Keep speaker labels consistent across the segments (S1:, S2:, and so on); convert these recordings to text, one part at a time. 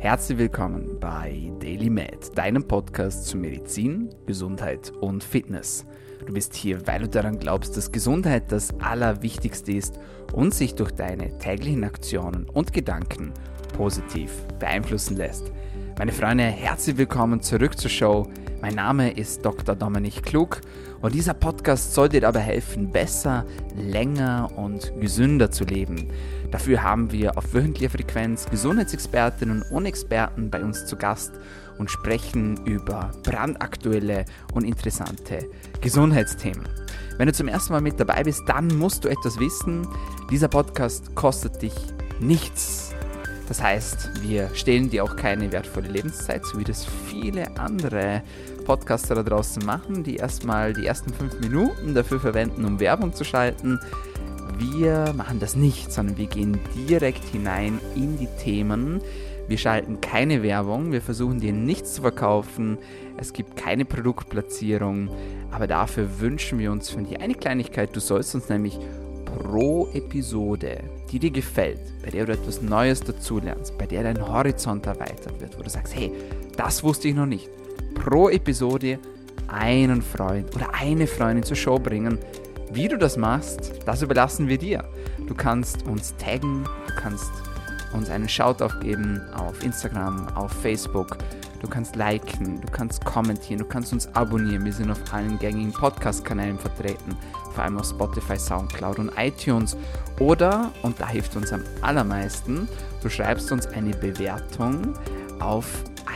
S1: Herzlich willkommen bei Daily Med, deinem Podcast zu Medizin, Gesundheit und Fitness. Du bist hier, weil du daran glaubst, dass Gesundheit das Allerwichtigste ist und sich durch deine täglichen Aktionen und Gedanken positiv beeinflussen lässt. Meine Freunde, herzlich willkommen zurück zur Show. Mein Name ist Dr. Dominik Klug und dieser Podcast soll dir dabei helfen, besser, länger und gesünder zu leben. Dafür haben wir auf wöchentlicher Frequenz Gesundheitsexpertinnen und Experten bei uns zu Gast und sprechen über brandaktuelle und interessante Gesundheitsthemen. Wenn du zum ersten Mal mit dabei bist, dann musst du etwas wissen. Dieser Podcast kostet dich nichts. Das heißt, wir stehlen dir auch keine wertvolle Lebenszeit, so wie das viele andere Podcaster da draußen machen, die erstmal die ersten fünf Minuten dafür verwenden, um Werbung zu schalten. Wir machen das nicht, sondern wir gehen direkt hinein in die Themen. Wir schalten keine Werbung, wir versuchen dir nichts zu verkaufen, es gibt keine Produktplatzierung, aber dafür wünschen wir uns von dir eine Kleinigkeit. Du sollst uns nämlich pro Episode, die dir gefällt, bei der du etwas Neues dazulernst, bei der dein Horizont erweitert wird, wo du sagst, hey, das wusste ich noch nicht, pro Episode einen Freund oder eine Freundin zur Show bringen, wie du das machst, das überlassen wir dir. Du kannst uns taggen, du kannst uns einen Shoutout geben auf Instagram, auf Facebook. Du kannst liken, du kannst kommentieren, du kannst uns abonnieren. Wir sind auf allen gängigen Podcast-Kanälen vertreten, vor allem auf Spotify, Soundcloud und iTunes. Oder, und da hilft uns am allermeisten, du schreibst uns eine Bewertung auf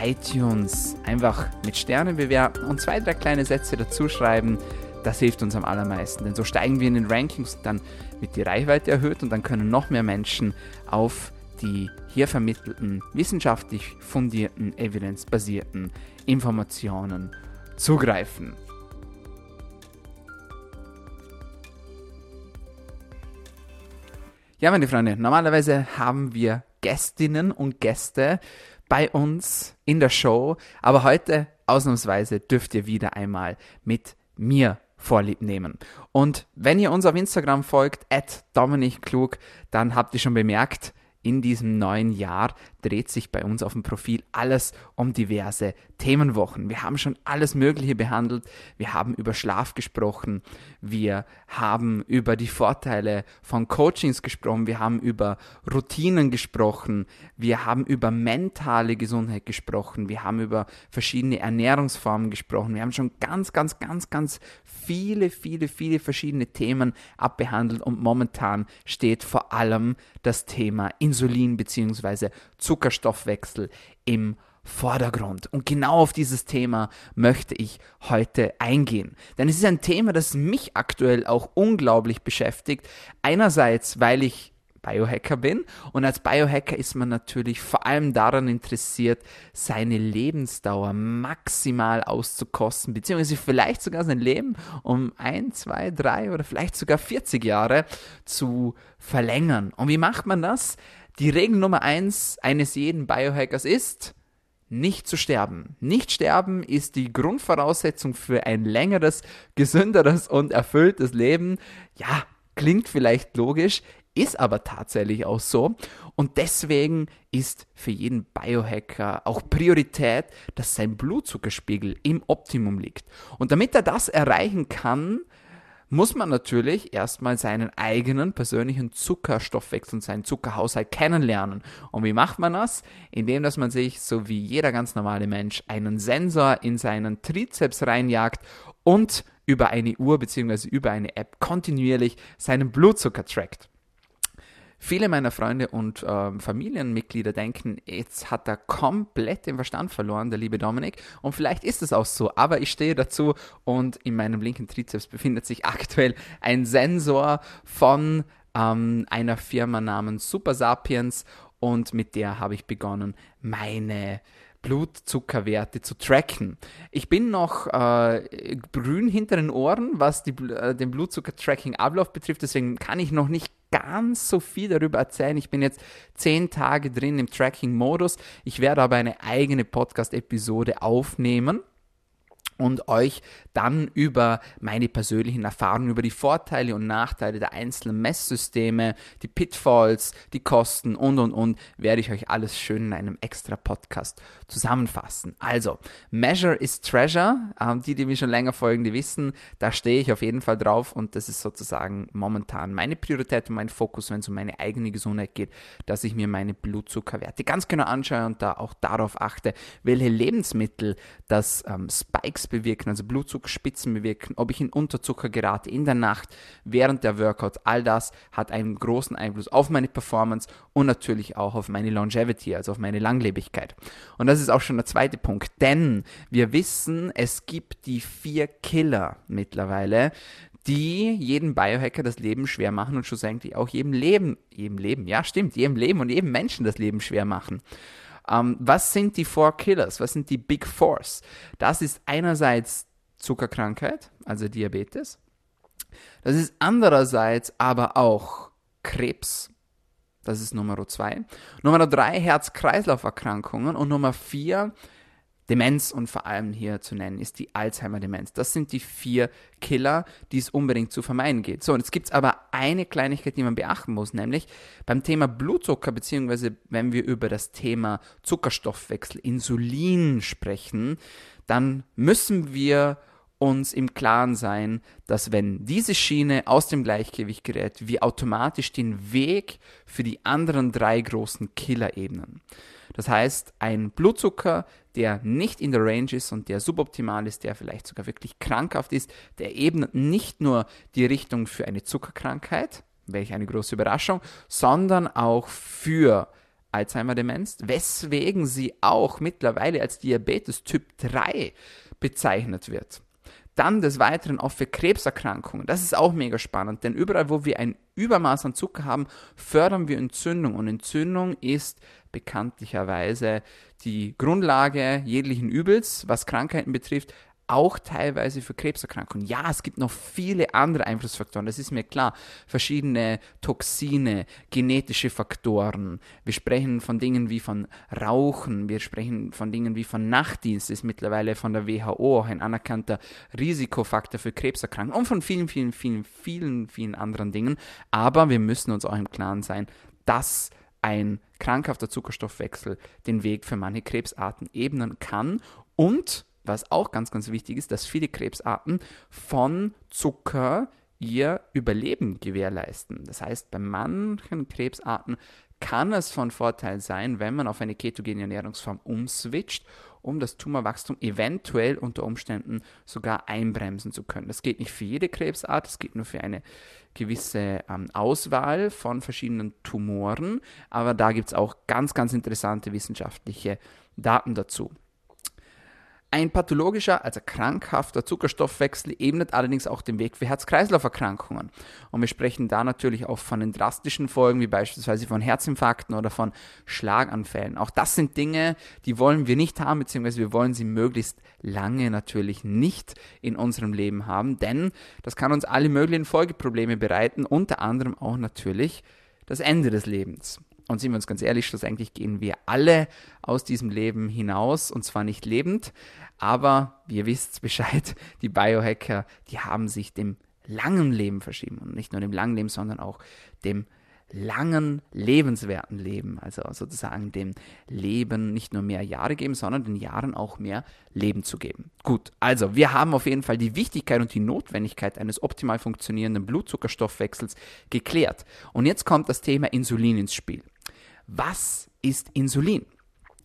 S1: iTunes. Einfach mit Sternen bewerten und zwei, drei kleine Sätze dazu schreiben das hilft uns am allermeisten, denn so steigen wir in den Rankings, dann wird die Reichweite erhöht und dann können noch mehr Menschen auf die hier vermittelten, wissenschaftlich fundierten, evidenzbasierten Informationen zugreifen. Ja, meine Freunde, normalerweise haben wir Gästinnen und Gäste bei uns in der Show, aber heute ausnahmsweise dürft ihr wieder einmal mit mir Vorlieb nehmen. Und wenn ihr uns auf Instagram folgt, at Dominik Klug, dann habt ihr schon bemerkt, in diesem neuen Jahr dreht sich bei uns auf dem Profil alles um diverse Themenwochen. Wir haben schon alles Mögliche behandelt. Wir haben über Schlaf gesprochen. Wir haben über die Vorteile von Coachings gesprochen. Wir haben über Routinen gesprochen. Wir haben über mentale Gesundheit gesprochen. Wir haben über verschiedene Ernährungsformen gesprochen. Wir haben schon ganz, ganz, ganz, ganz viele, viele, viele verschiedene Themen abbehandelt und momentan steht vor allem das Thema Insulin bzw. Zuckerstoffwechsel im Vordergrund. Und genau auf dieses Thema möchte ich heute eingehen. Denn es ist ein Thema, das mich aktuell auch unglaublich beschäftigt. Einerseits, weil ich Biohacker bin. Und als Biohacker ist man natürlich vor allem daran interessiert, seine Lebensdauer maximal auszukosten, beziehungsweise vielleicht sogar sein Leben um ein, zwei, drei oder vielleicht sogar 40 Jahre zu verlängern. Und wie macht man das? Die Regel Nummer eins eines jeden Biohackers ist, nicht zu sterben. Nicht sterben ist die Grundvoraussetzung für ein längeres, gesünderes und erfülltes Leben. Ja, klingt vielleicht logisch, ist aber tatsächlich auch so. Und deswegen ist für jeden Biohacker auch Priorität, dass sein Blutzuckerspiegel im Optimum liegt. Und damit er das erreichen kann, muss man natürlich erstmal seinen eigenen persönlichen Zuckerstoffwechsel und seinen Zuckerhaushalt kennenlernen. Und wie macht man das? Indem, dass man sich, so wie jeder ganz normale Mensch, einen Sensor in seinen Trizeps reinjagt und über eine Uhr bzw. über eine App kontinuierlich seinen Blutzucker trackt. Viele meiner Freunde und äh, Familienmitglieder denken, jetzt hat er komplett den Verstand verloren, der liebe Dominik. Und vielleicht ist es auch so, aber ich stehe dazu und in meinem linken Trizeps befindet sich aktuell ein Sensor von ähm, einer Firma namens Super Sapiens und mit der habe ich begonnen, meine Blutzuckerwerte zu tracken. Ich bin noch äh, grün hinter den Ohren, was die, äh, den Blutzucker-Tracking-Ablauf betrifft, deswegen kann ich noch nicht ganz so viel darüber erzählen. Ich bin jetzt zehn Tage drin im Tracking-Modus. Ich werde aber eine eigene Podcast-Episode aufnehmen und euch dann über meine persönlichen Erfahrungen, über die Vorteile und Nachteile der einzelnen Messsysteme, die Pitfalls, die Kosten und und und, werde ich euch alles schön in einem extra Podcast zusammenfassen. Also, Measure is Treasure. Ähm, die, die mir schon länger folgen, die wissen, da stehe ich auf jeden Fall drauf und das ist sozusagen momentan meine Priorität und mein Fokus, wenn es um meine eigene Gesundheit geht, dass ich mir meine Blutzuckerwerte ganz genau anschaue und da auch darauf achte, welche Lebensmittel das ähm, Spikes bewirken, also Blutzuckerspitzen bewirken, ob ich in Unterzucker gerate in der Nacht, während der Workout, all das hat einen großen Einfluss auf meine Performance und natürlich auch auf meine Longevity, also auf meine Langlebigkeit. Und das ist auch schon der zweite Punkt, denn wir wissen, es gibt die vier Killer mittlerweile, die jedem Biohacker das Leben schwer machen und schlussendlich auch jedem Leben, jedem Leben, ja stimmt, jedem Leben und jedem Menschen das Leben schwer machen. Ähm, was sind die Four Killers? Was sind die Big Fours? Das ist einerseits Zuckerkrankheit, also Diabetes. Das ist andererseits aber auch Krebs. Das ist Nummer zwei. Nummer drei Herz-Kreislauf-Erkrankungen und Nummer vier Demenz und vor allem hier zu nennen ist die Alzheimer-Demenz. Das sind die vier Killer, die es unbedingt zu vermeiden geht. So, und jetzt gibt es aber eine Kleinigkeit, die man beachten muss, nämlich beim Thema Blutzucker, beziehungsweise wenn wir über das Thema Zuckerstoffwechsel, Insulin sprechen, dann müssen wir uns im Klaren sein, dass wenn diese Schiene aus dem Gleichgewicht gerät, wir automatisch den Weg für die anderen drei großen Killer ebnen. Das heißt, ein Blutzucker, der nicht in der Range ist und der suboptimal ist, der vielleicht sogar wirklich krankhaft ist, der ebnet nicht nur die Richtung für eine Zuckerkrankheit, welche eine große Überraschung, sondern auch für Alzheimer-Demenz, weswegen sie auch mittlerweile als Diabetes Typ 3 bezeichnet wird. Dann des Weiteren auch für Krebserkrankungen. Das ist auch mega spannend, denn überall, wo wir ein Übermaß an Zucker haben, fördern wir Entzündung. Und Entzündung ist bekanntlicherweise die Grundlage jeglichen Übels, was Krankheiten betrifft, auch teilweise für Krebserkrankungen. Ja, es gibt noch viele andere Einflussfaktoren, das ist mir klar. Verschiedene Toxine, genetische Faktoren. Wir sprechen von Dingen wie von Rauchen, wir sprechen von Dingen wie von Nachtdienst, das ist mittlerweile von der WHO auch ein anerkannter Risikofaktor für Krebserkrankungen und von vielen, vielen, vielen, vielen, vielen anderen Dingen. Aber wir müssen uns auch im Klaren sein, dass ein krankhafter Zuckerstoffwechsel den Weg für manche Krebsarten ebnen kann und was auch ganz, ganz wichtig ist, dass viele Krebsarten von Zucker ihr Überleben gewährleisten. Das heißt, bei manchen Krebsarten kann es von Vorteil sein, wenn man auf eine ketogene Ernährungsform umswitcht, um das Tumorwachstum eventuell unter Umständen sogar einbremsen zu können. Das geht nicht für jede Krebsart, das geht nur für eine gewisse ähm, Auswahl von verschiedenen Tumoren, aber da gibt es auch ganz, ganz interessante wissenschaftliche Daten dazu. Ein pathologischer, also krankhafter Zuckerstoffwechsel ebnet allerdings auch den Weg für Herz-Kreislauf-Erkrankungen. Und wir sprechen da natürlich auch von den drastischen Folgen, wie beispielsweise von Herzinfarkten oder von Schlaganfällen. Auch das sind Dinge, die wollen wir nicht haben, beziehungsweise wir wollen sie möglichst lange natürlich nicht in unserem Leben haben, denn das kann uns alle möglichen Folgeprobleme bereiten, unter anderem auch natürlich das Ende des Lebens. Und sind wir uns ganz ehrlich, schlussendlich gehen wir alle aus diesem Leben hinaus und zwar nicht lebend, aber ihr wisst Bescheid, die Biohacker, die haben sich dem langen Leben verschrieben und nicht nur dem langen Leben, sondern auch dem langen, lebenswerten Leben, also sozusagen dem Leben nicht nur mehr Jahre geben, sondern den Jahren auch mehr Leben zu geben. Gut, also wir haben auf jeden Fall die Wichtigkeit und die Notwendigkeit eines optimal funktionierenden Blutzuckerstoffwechsels geklärt. Und jetzt kommt das Thema Insulin ins Spiel. Was ist Insulin?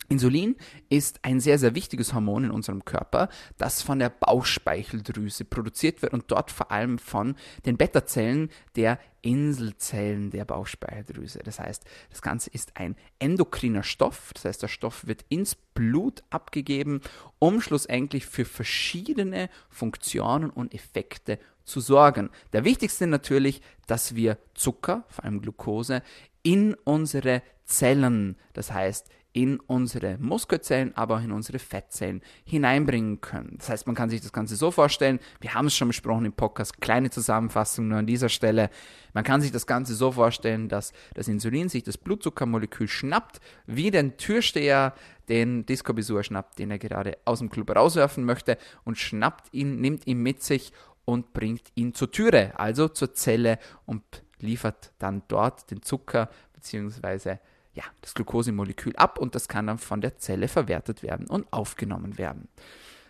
S1: Insulin ist ein sehr, sehr wichtiges Hormon in unserem Körper, das von der Bauchspeicheldrüse produziert wird und dort vor allem von den Beta-Zellen der Inselzellen der Bauchspeicheldrüse. Das heißt, das Ganze ist ein endokriner Stoff, das heißt, der Stoff wird ins Blut abgegeben, um schlussendlich für verschiedene Funktionen und Effekte zu sorgen. Der wichtigste natürlich, dass wir Zucker, vor allem Glucose, in unsere Zellen, das heißt in unsere Muskelzellen, aber auch in unsere Fettzellen hineinbringen können. Das heißt, man kann sich das Ganze so vorstellen, wir haben es schon besprochen im Podcast, kleine Zusammenfassung nur an dieser Stelle. Man kann sich das Ganze so vorstellen, dass das Insulin sich das Blutzuckermolekül schnappt, wie den Türsteher den Disco-Besucher schnappt, den er gerade aus dem Club rauswerfen möchte und schnappt ihn, nimmt ihn mit sich und bringt ihn zur Türe, also zur Zelle und liefert dann dort den Zucker bzw. Ja, das Glukosemolekül ab und das kann dann von der Zelle verwertet werden und aufgenommen werden.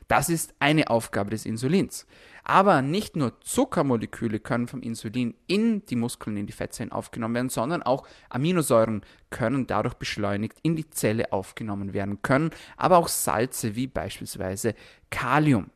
S1: Das ist eine Aufgabe des Insulins. Aber nicht nur Zuckermoleküle können vom Insulin in die Muskeln, in die Fettzellen aufgenommen werden, sondern auch Aminosäuren können dadurch beschleunigt in die Zelle aufgenommen werden können, aber auch Salze wie beispielsweise Kalium.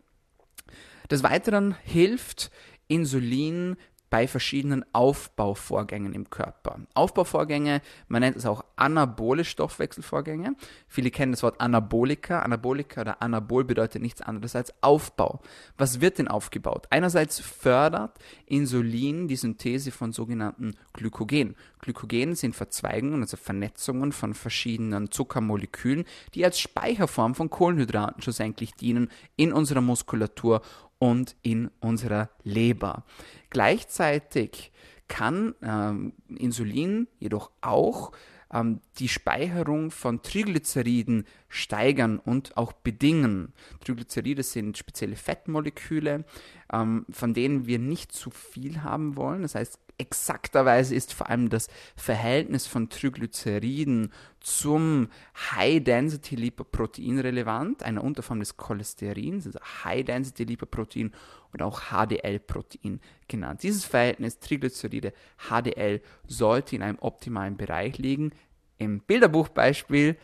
S1: Des Weiteren hilft Insulin bei verschiedenen Aufbauvorgängen im Körper. Aufbauvorgänge, man nennt es auch anabole Stoffwechselvorgänge. Viele kennen das Wort Anabolika. Anabolika oder Anabol bedeutet nichts anderes als Aufbau. Was wird denn aufgebaut? Einerseits fördert Insulin die Synthese von sogenannten Glykogen. Glykogen sind Verzweigungen, also Vernetzungen von verschiedenen Zuckermolekülen, die als Speicherform von Kohlenhydraten schlussendlich dienen in unserer Muskulatur und in unserer Leber. Gleichzeitig kann ähm, Insulin jedoch auch ähm, die Speicherung von Triglyceriden steigern und auch bedingen. Triglyceride sind spezielle Fettmoleküle, ähm, von denen wir nicht zu viel haben wollen. Das heißt, exakterweise ist vor allem das Verhältnis von Triglyceriden zum High-Density-Lipoprotein relevant, einer Unterform des Cholesterins, also High-Density-Lipoprotein oder auch HDL-Protein genannt. Dieses Verhältnis Triglyceride HDL sollte in einem optimalen Bereich liegen. Im Bilderbuchbeispiel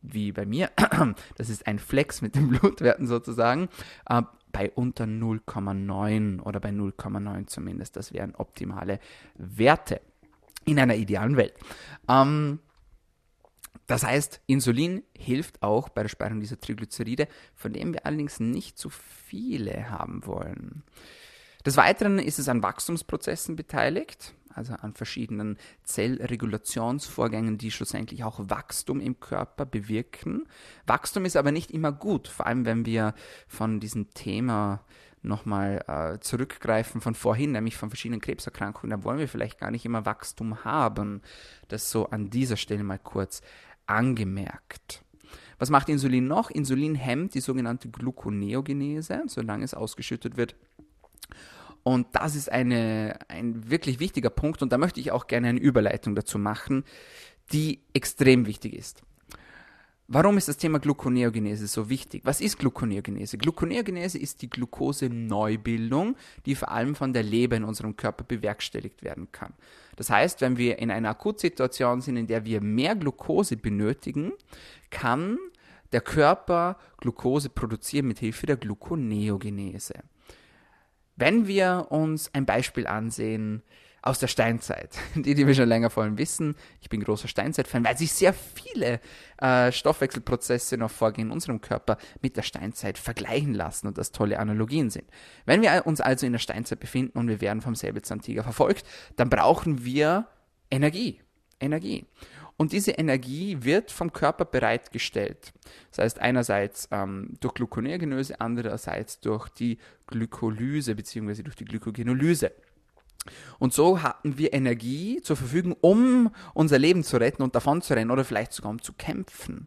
S1: wie bei mir, das ist ein Flex mit den Blutwerten sozusagen, äh, bei unter 0,9 oder bei 0,9 zumindest. Das wären optimale Werte in einer idealen Welt. Ähm, das heißt, Insulin hilft auch bei der Speicherung dieser Triglyceride, von denen wir allerdings nicht zu viele haben wollen. Des Weiteren ist es an Wachstumsprozessen beteiligt also an verschiedenen Zellregulationsvorgängen, die schlussendlich auch Wachstum im Körper bewirken. Wachstum ist aber nicht immer gut, vor allem wenn wir von diesem Thema nochmal äh, zurückgreifen von vorhin, nämlich von verschiedenen Krebserkrankungen, da wollen wir vielleicht gar nicht immer Wachstum haben. Das so an dieser Stelle mal kurz angemerkt. Was macht Insulin noch? Insulin hemmt die sogenannte Gluconeogenese, solange es ausgeschüttet wird und das ist eine, ein wirklich wichtiger Punkt und da möchte ich auch gerne eine Überleitung dazu machen, die extrem wichtig ist. Warum ist das Thema Gluconeogenese so wichtig? Was ist Gluconeogenese? Gluconeogenese ist die Glukoseneubildung, die vor allem von der Leber in unserem Körper bewerkstelligt werden kann. Das heißt, wenn wir in einer Akutsituation sind, in der wir mehr Glucose benötigen, kann der Körper Glucose produzieren mit Hilfe der Gluconeogenese. Wenn wir uns ein Beispiel ansehen aus der Steinzeit, die, die wir schon länger vorhin wissen, ich bin großer Steinzeit-Fan, weil sich sehr viele äh, Stoffwechselprozesse noch vorgehen in unserem Körper mit der Steinzeit vergleichen lassen und das tolle Analogien sind. Wenn wir uns also in der Steinzeit befinden und wir werden vom Säbelzahntiger verfolgt, dann brauchen wir Energie. Energie. Und diese Energie wird vom Körper bereitgestellt. Das heißt einerseits ähm, durch Gluconeogenese, andererseits durch die Glykolyse bzw. durch die Glykogenolyse. Und so hatten wir Energie zur Verfügung, um unser Leben zu retten und davon zu rennen oder vielleicht sogar um zu kämpfen.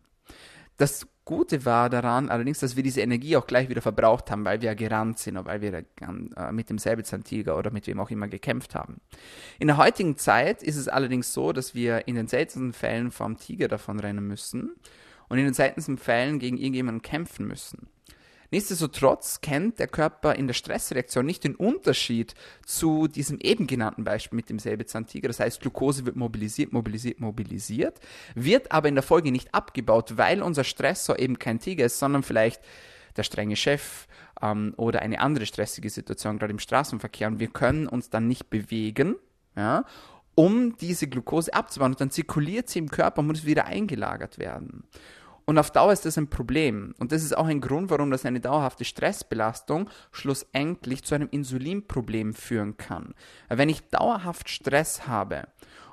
S1: Das Gute war daran allerdings, dass wir diese Energie auch gleich wieder verbraucht haben, weil wir gerannt sind oder weil wir äh, mit dem Säbelzahntiger oder mit wem auch immer gekämpft haben. In der heutigen Zeit ist es allerdings so, dass wir in den seltensten Fällen vom Tiger davon rennen müssen und in den seltensten Fällen gegen irgendjemanden kämpfen müssen. Nichtsdestotrotz kennt der Körper in der Stressreaktion nicht den Unterschied zu diesem eben genannten Beispiel mit dem Säbelzahntiger. Das heißt, Glucose wird mobilisiert, mobilisiert, mobilisiert, wird aber in der Folge nicht abgebaut, weil unser Stressor eben kein Tiger ist, sondern vielleicht der strenge Chef ähm, oder eine andere stressige Situation, gerade im Straßenverkehr. Und wir können uns dann nicht bewegen, ja, um diese Glucose abzubauen. Und dann zirkuliert sie im Körper und muss wieder eingelagert werden. Und auf Dauer ist das ein Problem. Und das ist auch ein Grund, warum das eine dauerhafte Stressbelastung schlussendlich zu einem Insulinproblem führen kann. Wenn ich dauerhaft Stress habe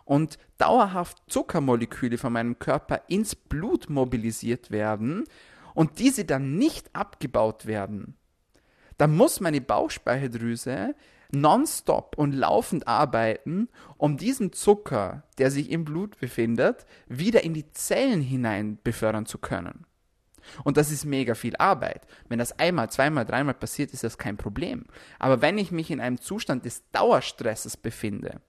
S1: und dauerhaft Zuckermoleküle von meinem Körper ins Blut mobilisiert werden und diese dann nicht abgebaut werden, dann muss meine Bauchspeicheldrüse nonstop und laufend arbeiten, um diesen Zucker, der sich im Blut befindet, wieder in die Zellen hinein befördern zu können. Und das ist mega viel Arbeit. Wenn das einmal, zweimal, dreimal passiert, ist das kein Problem. Aber wenn ich mich in einem Zustand des Dauerstresses befinde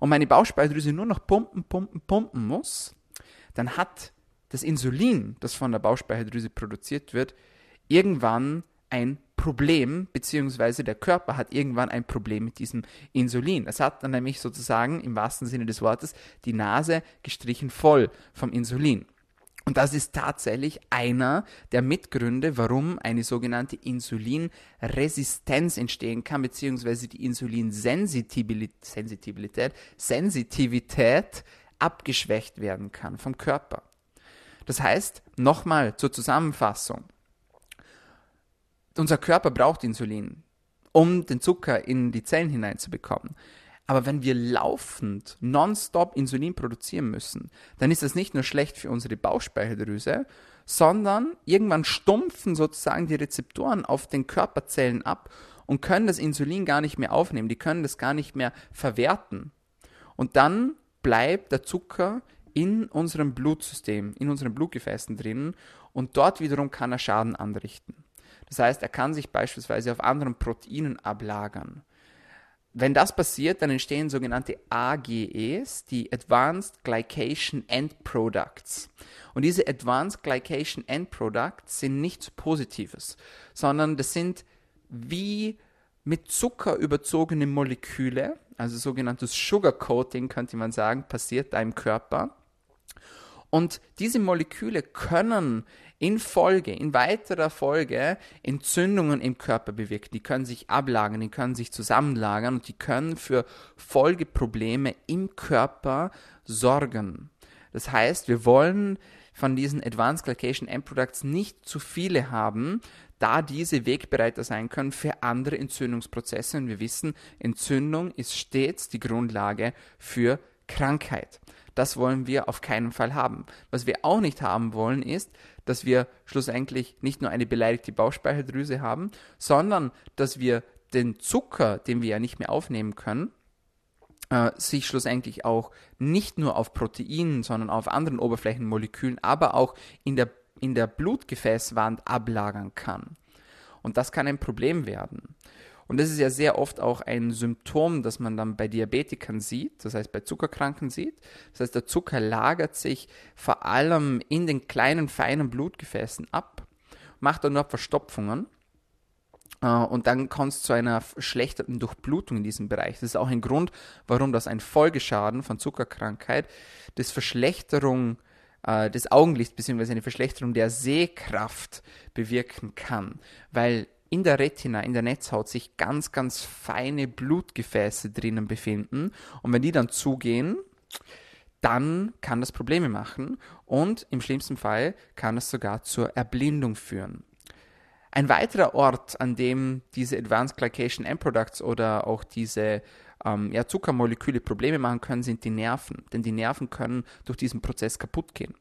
S1: und meine Bauchspeicheldrüse nur noch pumpen, pumpen, pumpen muss, dann hat das Insulin, das von der Bauchspeicheldrüse produziert wird, irgendwann ein Problem, beziehungsweise der Körper hat irgendwann ein Problem mit diesem Insulin. Es hat dann nämlich sozusagen im wahrsten Sinne des Wortes die Nase gestrichen voll vom Insulin. Und das ist tatsächlich einer der Mitgründe, warum eine sogenannte Insulinresistenz entstehen kann, beziehungsweise die Insulinsensitivität Sensitivität, abgeschwächt werden kann vom Körper. Das heißt, nochmal zur Zusammenfassung, unser Körper braucht Insulin, um den Zucker in die Zellen hineinzubekommen. Aber wenn wir laufend nonstop Insulin produzieren müssen, dann ist das nicht nur schlecht für unsere Bauchspeicheldrüse, sondern irgendwann stumpfen sozusagen die Rezeptoren auf den Körperzellen ab und können das Insulin gar nicht mehr aufnehmen, die können das gar nicht mehr verwerten. Und dann bleibt der Zucker in unserem Blutsystem, in unseren Blutgefäßen drin und dort wiederum kann er Schaden anrichten. Das heißt, er kann sich beispielsweise auf anderen Proteinen ablagern. Wenn das passiert, dann entstehen sogenannte AGEs, die Advanced Glycation End Products. Und diese Advanced Glycation End Products sind nichts Positives, sondern das sind wie mit Zucker überzogene Moleküle, also sogenanntes Sugar Coating könnte man sagen, passiert da im Körper. Und diese Moleküle können in Folge, in weiterer Folge Entzündungen im Körper bewirken. Die können sich ablagern, die können sich zusammenlagern und die können für Folgeprobleme im Körper sorgen. Das heißt, wir wollen von diesen Advanced Glycation End Products nicht zu viele haben, da diese Wegbereiter sein können für andere Entzündungsprozesse. Und wir wissen, Entzündung ist stets die Grundlage für Krankheit. Das wollen wir auf keinen Fall haben. Was wir auch nicht haben wollen, ist, dass wir schlussendlich nicht nur eine beleidigte Bauchspeicheldrüse haben, sondern dass wir den Zucker, den wir ja nicht mehr aufnehmen können, äh, sich schlussendlich auch nicht nur auf Proteinen, sondern auf anderen Oberflächenmolekülen, aber auch in der, in der Blutgefäßwand ablagern kann. Und das kann ein Problem werden. Und das ist ja sehr oft auch ein Symptom, das man dann bei Diabetikern sieht, das heißt bei Zuckerkranken sieht. Das heißt, der Zucker lagert sich vor allem in den kleinen, feinen Blutgefäßen ab, macht dann nur Verstopfungen. Äh, und dann kommt es zu einer verschlechterten Durchblutung in diesem Bereich. Das ist auch ein Grund, warum das ein Folgeschaden von Zuckerkrankheit, das Verschlechterung äh, des Augenlichts bzw. eine Verschlechterung der Sehkraft bewirken kann, weil in der Retina, in der Netzhaut sich ganz, ganz feine Blutgefäße drinnen befinden. Und wenn die dann zugehen, dann kann das Probleme machen und im schlimmsten Fall kann es sogar zur Erblindung führen. Ein weiterer Ort, an dem diese Advanced Glycation End Products oder auch diese ähm, ja, Zuckermoleküle Probleme machen können, sind die Nerven. Denn die Nerven können durch diesen Prozess kaputt gehen.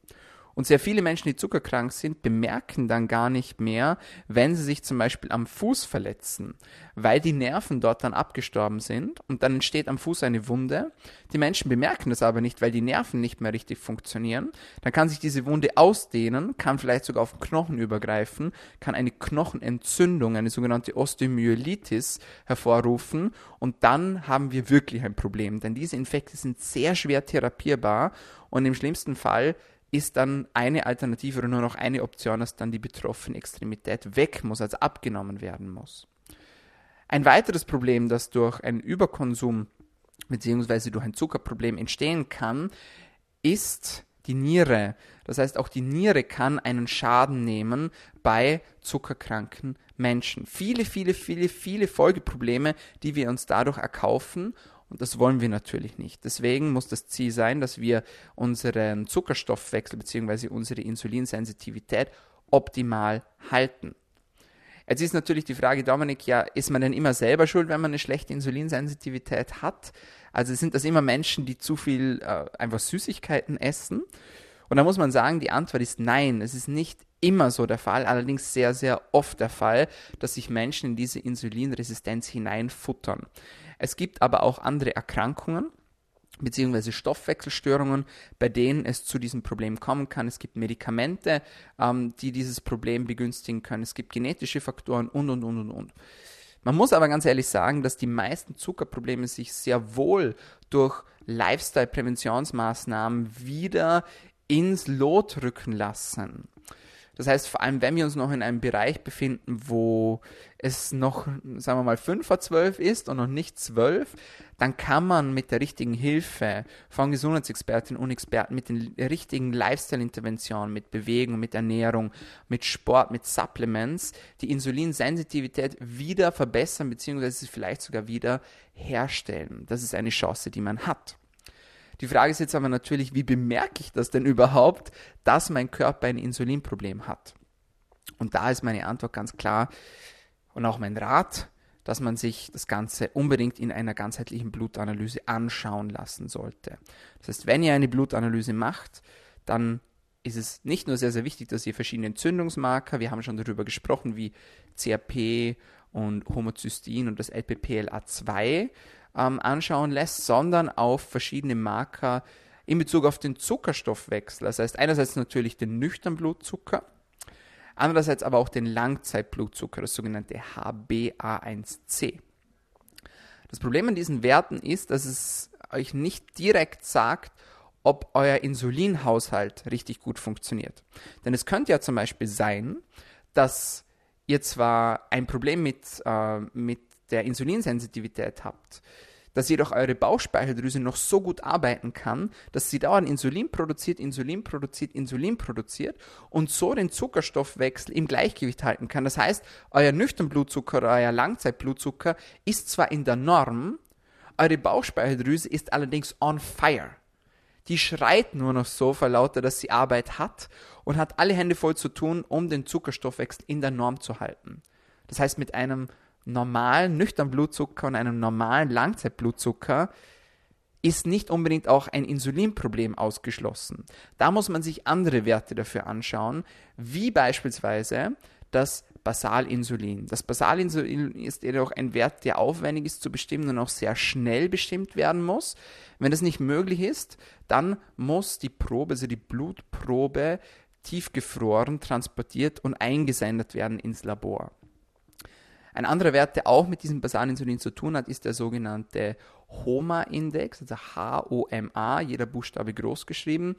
S1: Und sehr viele Menschen, die zuckerkrank sind, bemerken dann gar nicht mehr, wenn sie sich zum Beispiel am Fuß verletzen, weil die Nerven dort dann abgestorben sind und dann entsteht am Fuß eine Wunde. Die Menschen bemerken das aber nicht, weil die Nerven nicht mehr richtig funktionieren. Dann kann sich diese Wunde ausdehnen, kann vielleicht sogar auf den Knochen übergreifen, kann eine Knochenentzündung, eine sogenannte Osteomyelitis hervorrufen und dann haben wir wirklich ein Problem, denn diese Infekte sind sehr schwer therapierbar und im schlimmsten Fall ist dann eine Alternative oder nur noch eine Option, dass dann die betroffene Extremität weg muss, also abgenommen werden muss. Ein weiteres Problem, das durch einen Überkonsum bzw. durch ein Zuckerproblem entstehen kann, ist die Niere. Das heißt, auch die Niere kann einen Schaden nehmen bei zuckerkranken Menschen. Viele, viele, viele, viele Folgeprobleme, die wir uns dadurch erkaufen und das wollen wir natürlich nicht. Deswegen muss das Ziel sein, dass wir unseren Zuckerstoffwechsel bzw. unsere Insulinsensitivität optimal halten. Jetzt ist natürlich die Frage, Dominik, ja, ist man denn immer selber schuld, wenn man eine schlechte Insulinsensitivität hat? Also sind das immer Menschen, die zu viel äh, einfach Süßigkeiten essen? Und da muss man sagen, die Antwort ist nein. Es ist nicht immer so der Fall, allerdings sehr, sehr oft der Fall, dass sich Menschen in diese Insulinresistenz hineinfuttern. Es gibt aber auch andere Erkrankungen, beziehungsweise Stoffwechselstörungen, bei denen es zu diesem Problem kommen kann. Es gibt Medikamente, ähm, die dieses Problem begünstigen können. Es gibt genetische Faktoren und, und, und, und, und. Man muss aber ganz ehrlich sagen, dass die meisten Zuckerprobleme sich sehr wohl durch Lifestyle-Präventionsmaßnahmen wieder ins Lot rücken lassen. Das heißt, vor allem, wenn wir uns noch in einem Bereich befinden, wo es noch, sagen wir mal, 5 vor 12 ist und noch nicht 12, dann kann man mit der richtigen Hilfe von Gesundheitsexpertinnen und Experten, mit den richtigen Lifestyle-Interventionen, mit Bewegung, mit Ernährung, mit Sport, mit Supplements, die Insulinsensitivität wieder verbessern, beziehungsweise vielleicht sogar wieder herstellen. Das ist eine Chance, die man hat. Die Frage ist jetzt aber natürlich, wie bemerke ich das denn überhaupt, dass mein Körper ein Insulinproblem hat? Und da ist meine Antwort ganz klar und auch mein Rat, dass man sich das Ganze unbedingt in einer ganzheitlichen Blutanalyse anschauen lassen sollte. Das heißt, wenn ihr eine Blutanalyse macht, dann ist es nicht nur sehr, sehr wichtig, dass ihr verschiedene Entzündungsmarker, wir haben schon darüber gesprochen, wie CRP und Homozystein und das LPPLA2 ähm, anschauen lässt, sondern auf verschiedene Marker in Bezug auf den Zuckerstoffwechsel. Das heißt einerseits natürlich den nüchternen Blutzucker, andererseits aber auch den Langzeitblutzucker, das sogenannte HbA1c. Das Problem an diesen Werten ist, dass es euch nicht direkt sagt, ob euer Insulinhaushalt richtig gut funktioniert. Denn es könnte ja zum Beispiel sein, dass ihr zwar ein Problem mit, äh, mit der Insulinsensitivität habt, dass jedoch eure Bauchspeicheldrüse noch so gut arbeiten kann, dass sie dauernd Insulin produziert, Insulin produziert, Insulin produziert und so den Zuckerstoffwechsel im Gleichgewicht halten kann. Das heißt, euer Nüchternblutzucker oder euer Langzeitblutzucker ist zwar in der Norm, eure Bauchspeicheldrüse ist allerdings on fire. Die schreit nur noch so vor lauter, dass sie Arbeit hat und hat alle Hände voll zu tun, um den Zuckerstoffwechsel in der Norm zu halten. Das heißt, mit einem normalen nüchternen Blutzucker und einem normalen Langzeitblutzucker ist nicht unbedingt auch ein Insulinproblem ausgeschlossen. Da muss man sich andere Werte dafür anschauen, wie beispielsweise das Basalinsulin. Das Basalinsulin ist jedoch ein Wert, der aufwendig ist zu bestimmen und auch sehr schnell bestimmt werden muss. Wenn das nicht möglich ist, dann muss die Probe, also die Blutprobe, tiefgefroren, transportiert und eingesendet werden ins Labor. Ein anderer Wert, der auch mit diesem Basalinsulin zu tun hat, ist der sogenannte HOMA-Index, also H-O-M-A, jeder Buchstabe groß geschrieben.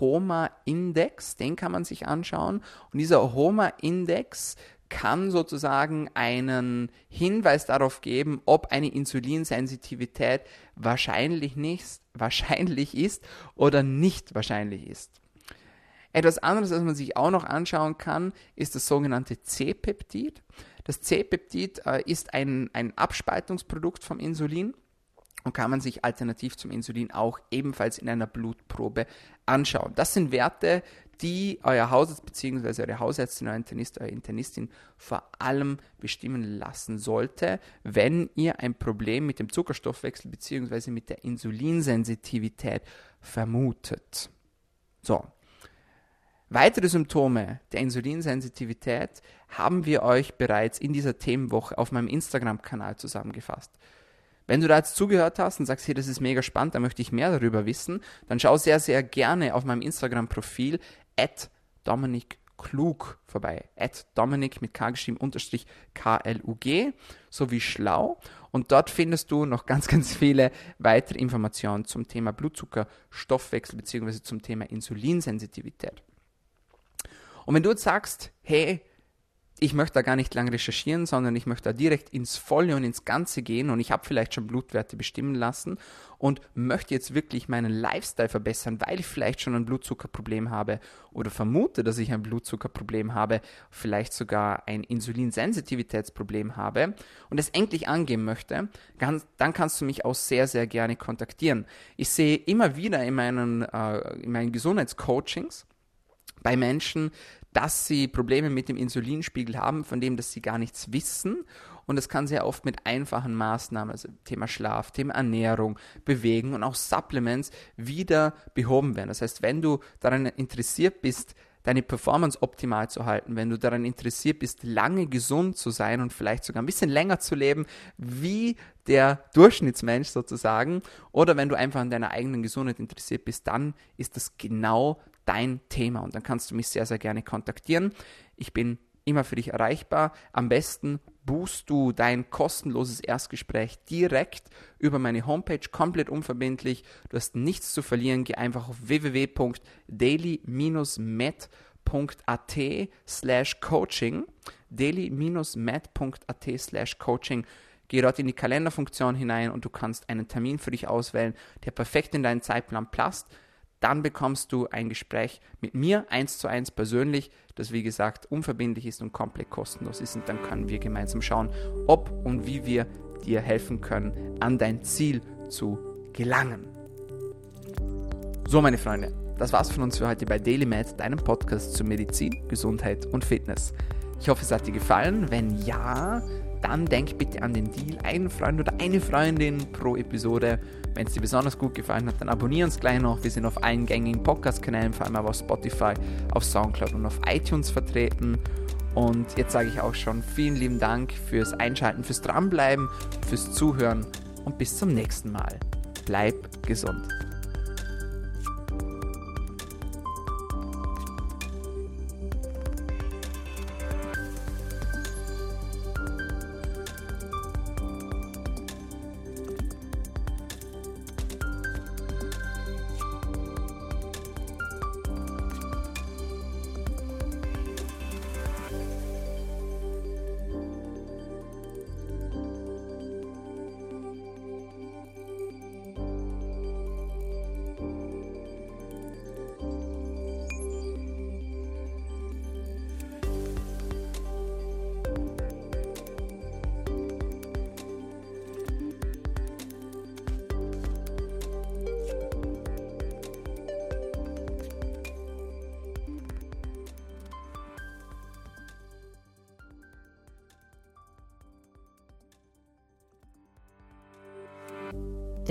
S1: HOMA-Index, den kann man sich anschauen. Und dieser HOMA-Index kann sozusagen einen Hinweis darauf geben, ob eine Insulinsensitivität wahrscheinlich nicht wahrscheinlich ist oder nicht wahrscheinlich ist. Etwas anderes, was man sich auch noch anschauen kann, ist das sogenannte C-Peptid. Das C-Peptid äh, ist ein, ein Abspaltungsprodukt vom Insulin und kann man sich alternativ zum Insulin auch ebenfalls in einer Blutprobe anschauen. Das sind Werte, die euer Hausarzt bzw. eure Hausärztin, euer Internist, eure Internistin vor allem bestimmen lassen sollte, wenn ihr ein Problem mit dem Zuckerstoffwechsel bzw. mit der Insulinsensitivität vermutet. So, Weitere Symptome der Insulinsensitivität haben wir euch bereits in dieser Themenwoche auf meinem Instagram-Kanal zusammengefasst. Wenn du da jetzt zugehört hast und sagst, hey, das ist mega spannend, da möchte ich mehr darüber wissen, dann schau sehr, sehr gerne auf meinem Instagram-Profil at Dominik Klug vorbei. At Dominik mit K geschrieben unterstrich K-L-U-G sowie schlau. Und dort findest du noch ganz, ganz viele weitere Informationen zum Thema Blutzucker, Stoffwechsel bzw. zum Thema Insulinsensitivität. Und wenn du jetzt sagst, hey, ich möchte da gar nicht lang recherchieren, sondern ich möchte da direkt ins Volle und ins Ganze gehen und ich habe vielleicht schon Blutwerte bestimmen lassen und möchte jetzt wirklich meinen Lifestyle verbessern, weil ich vielleicht schon ein Blutzuckerproblem habe oder vermute, dass ich ein Blutzuckerproblem habe, vielleicht sogar ein Insulinsensitivitätsproblem habe und es endlich angehen möchte, dann kannst du mich auch sehr, sehr gerne kontaktieren. Ich sehe immer wieder in meinen, äh, in meinen Gesundheitscoachings, bei Menschen, dass sie Probleme mit dem Insulinspiegel haben, von dem, dass sie gar nichts wissen. Und das kann sehr oft mit einfachen Maßnahmen, also Thema Schlaf, Thema Ernährung, Bewegen und auch Supplements wieder behoben werden. Das heißt, wenn du daran interessiert bist, deine Performance optimal zu halten, wenn du daran interessiert bist, lange gesund zu sein und vielleicht sogar ein bisschen länger zu leben, wie der Durchschnittsmensch sozusagen, oder wenn du einfach an deiner eigenen Gesundheit interessiert bist, dann ist das genau dein Thema und dann kannst du mich sehr, sehr gerne kontaktieren. Ich bin immer für dich erreichbar. Am besten buchst du dein kostenloses Erstgespräch direkt über meine Homepage, komplett unverbindlich. Du hast nichts zu verlieren. Geh einfach auf www.daily-med.at slash coaching daily-med.at slash coaching Geh dort in die Kalenderfunktion hinein und du kannst einen Termin für dich auswählen, der perfekt in deinen Zeitplan passt dann bekommst du ein Gespräch mit mir eins zu eins persönlich, das wie gesagt unverbindlich ist und komplett kostenlos ist. Und dann können wir gemeinsam schauen, ob und wie wir dir helfen können, an dein Ziel zu gelangen. So, meine Freunde, das war's von uns für heute bei DailyMed, deinem Podcast zu Medizin, Gesundheit und Fitness. Ich hoffe, es hat dir gefallen. Wenn ja, dann denk bitte an den Deal. Ein Freund oder eine Freundin pro Episode. Wenn es dir besonders gut gefallen hat, dann abonniere uns gleich noch. Wir sind auf allen gängigen Podcast-Kanälen, vor allem aber auf Spotify, auf Soundcloud und auf iTunes vertreten. Und jetzt sage ich auch schon vielen lieben Dank fürs Einschalten, fürs Dranbleiben, fürs Zuhören und bis zum nächsten Mal. Bleib gesund.